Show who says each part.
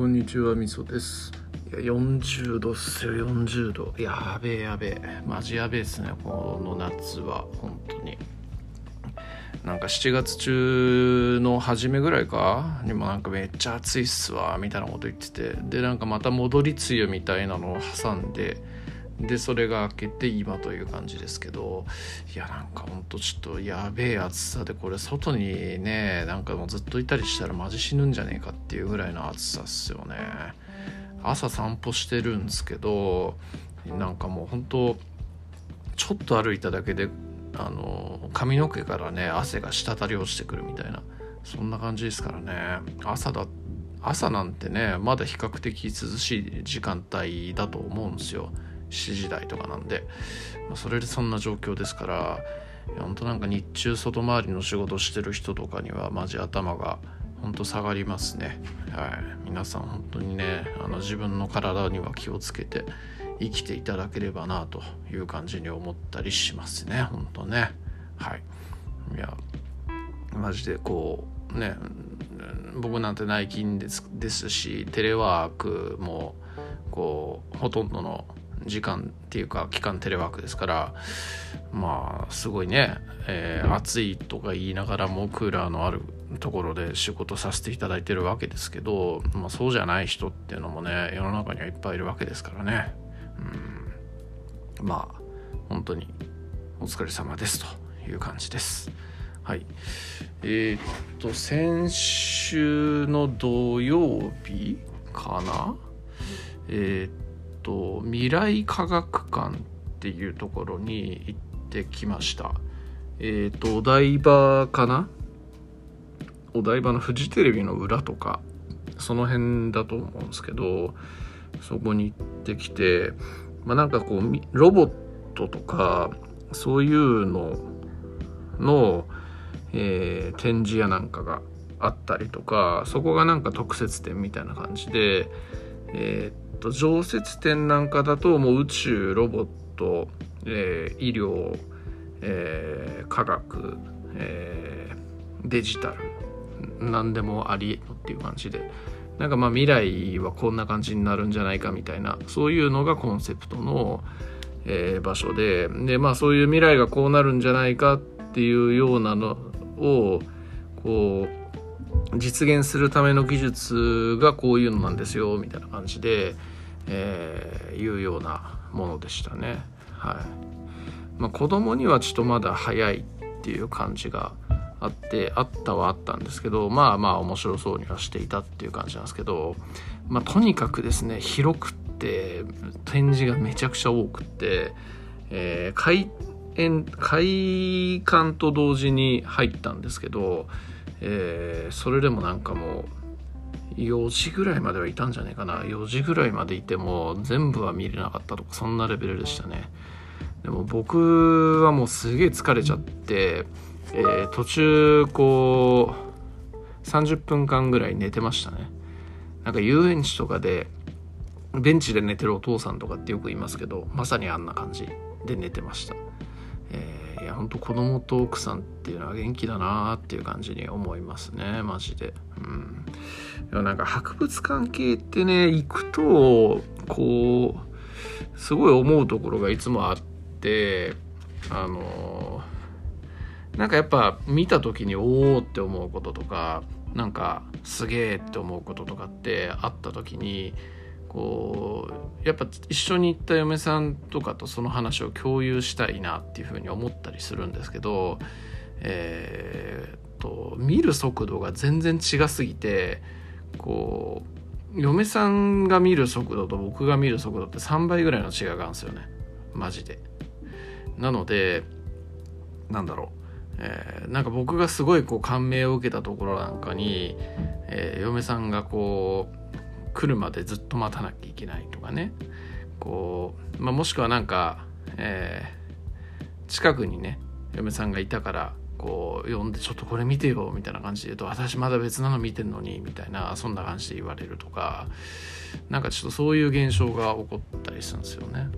Speaker 1: こんにちはみそです。いや40度っすよ40度やべえやべえ。マジやべえっすねこの夏は。本当に。なんか7月中の初めぐらいか？にもなんかめっちゃ暑いっすわみたいなこと言ってて。でなんかまた戻り梅雨みたいなのを挟んででそれが明けて今という感じですけどいやなんかほんとちょっとやべえ暑さでこれ外にねなんかもうずっといたりしたらマジ死ぬんじゃねえかっていうぐらいの暑さっすよね。朝散歩してるんですけどなんかもうほんとちょっと歩いただけであの髪の毛からね汗が滴り落ちてくるみたいなそんな感じですからね。朝だ朝なんてねまだ比較的涼しい時間帯だと思うんですよ。7時台とかなんで、まあ、それでそんな状況ですから本当なんか日中外回りの仕事してる人とかにはマジ頭が本当下がりますね。はい。皆さん本当にねあの自分の体には気をつけて生きていただければなという感じに思ったりしますね。本当ね。はい。いやマジでこうね僕なんて内勤ですですしテレワークもこうほとんどの時間っていうか期間テレワークですからまあすごいね、えー、暑いとか言いながらもクーラーのあるところで仕事させていただいてるわけですけど、まあ、そうじゃない人っていうのもね世の中にはいっぱいいるわけですからね。うん。まあ本当にお疲れ様ですという感じです。はい。えー、っと先週の土曜日かな？えー、っと未来科学館っていうところに行ってきました。えっ、ー、とお台場かな？お台場のフジテレビの裏とかその辺だと思うんですけどそこに行ってきてまあなんかこうロボットとかそういうのの、えー、展示やなんかがあったりとかそこがなんか特設展みたいな感じでえー、っと常設展なんかだともう宇宙ロボット、えー、医療、えー、科学、えー、デジタル何でもありっていう感じでなんかまあ未来はこんな感じになるんじゃないかみたいなそういうのがコンセプトの、えー、場所ででまあそういう未来がこうなるんじゃないかっていうようなのをこう実現するための技術がこういうのなんですよみたいな感じで、えー、いうようなものでしたね。はいまあ、子供にはちょっとまだ早いっていう感じがあってあったはあったんですけどまあまあ面白そうにはしていたっていう感じなんですけど、まあ、とにかくですね広くって展示がめちゃくちゃ多くって、えー、開園開館と同時に入ったんですけどえー、それでもなんかもう4時ぐらいまではいたんじゃないかな。4時ぐらいまでいても全部は見れなかったとかそんなレベルでしたね。でも僕はもうすげえ疲れちゃって、えー、途中こう30分間ぐらい寝てましたね。なんか遊園地とかでベンチで寝てるお父さんとかってよく言いますけどまさにあんな感じで寝てました。えー、いや本当子供と奥さんっていうのは元気だなっていう感じに思いますねマジで。うん。いやなんか博物館系ってね行くとこうすごい思うところがいつもあってあのなんかやっぱ見た時におおって思うこととかなんかすげえって思うこととかってあった時にこうやっぱ一緒に行った嫁さんとかとその話を共有したいなっていうふうに思ったりするんですけどえー、と見る速度が全然違すぎてこう嫁さんが見る速度と僕が見る速度って3倍ぐらいの違いがあるんですよねマジで。なのでなんだろうえー、なんか僕がすごいこう感銘を受けたところなんかに、えー、嫁さんがこう来るまでずっと待たなきゃいけないとかねこう、まあ、もしくはなんか、えー、近くにね嫁さんがいたからこう呼んでちょっとこれ見てよみたいな感じで言うと私まだ別なの見てんのにみたいなそんな感じで言われるとかなんかちょっとそういう現象が起こったりするんですよね。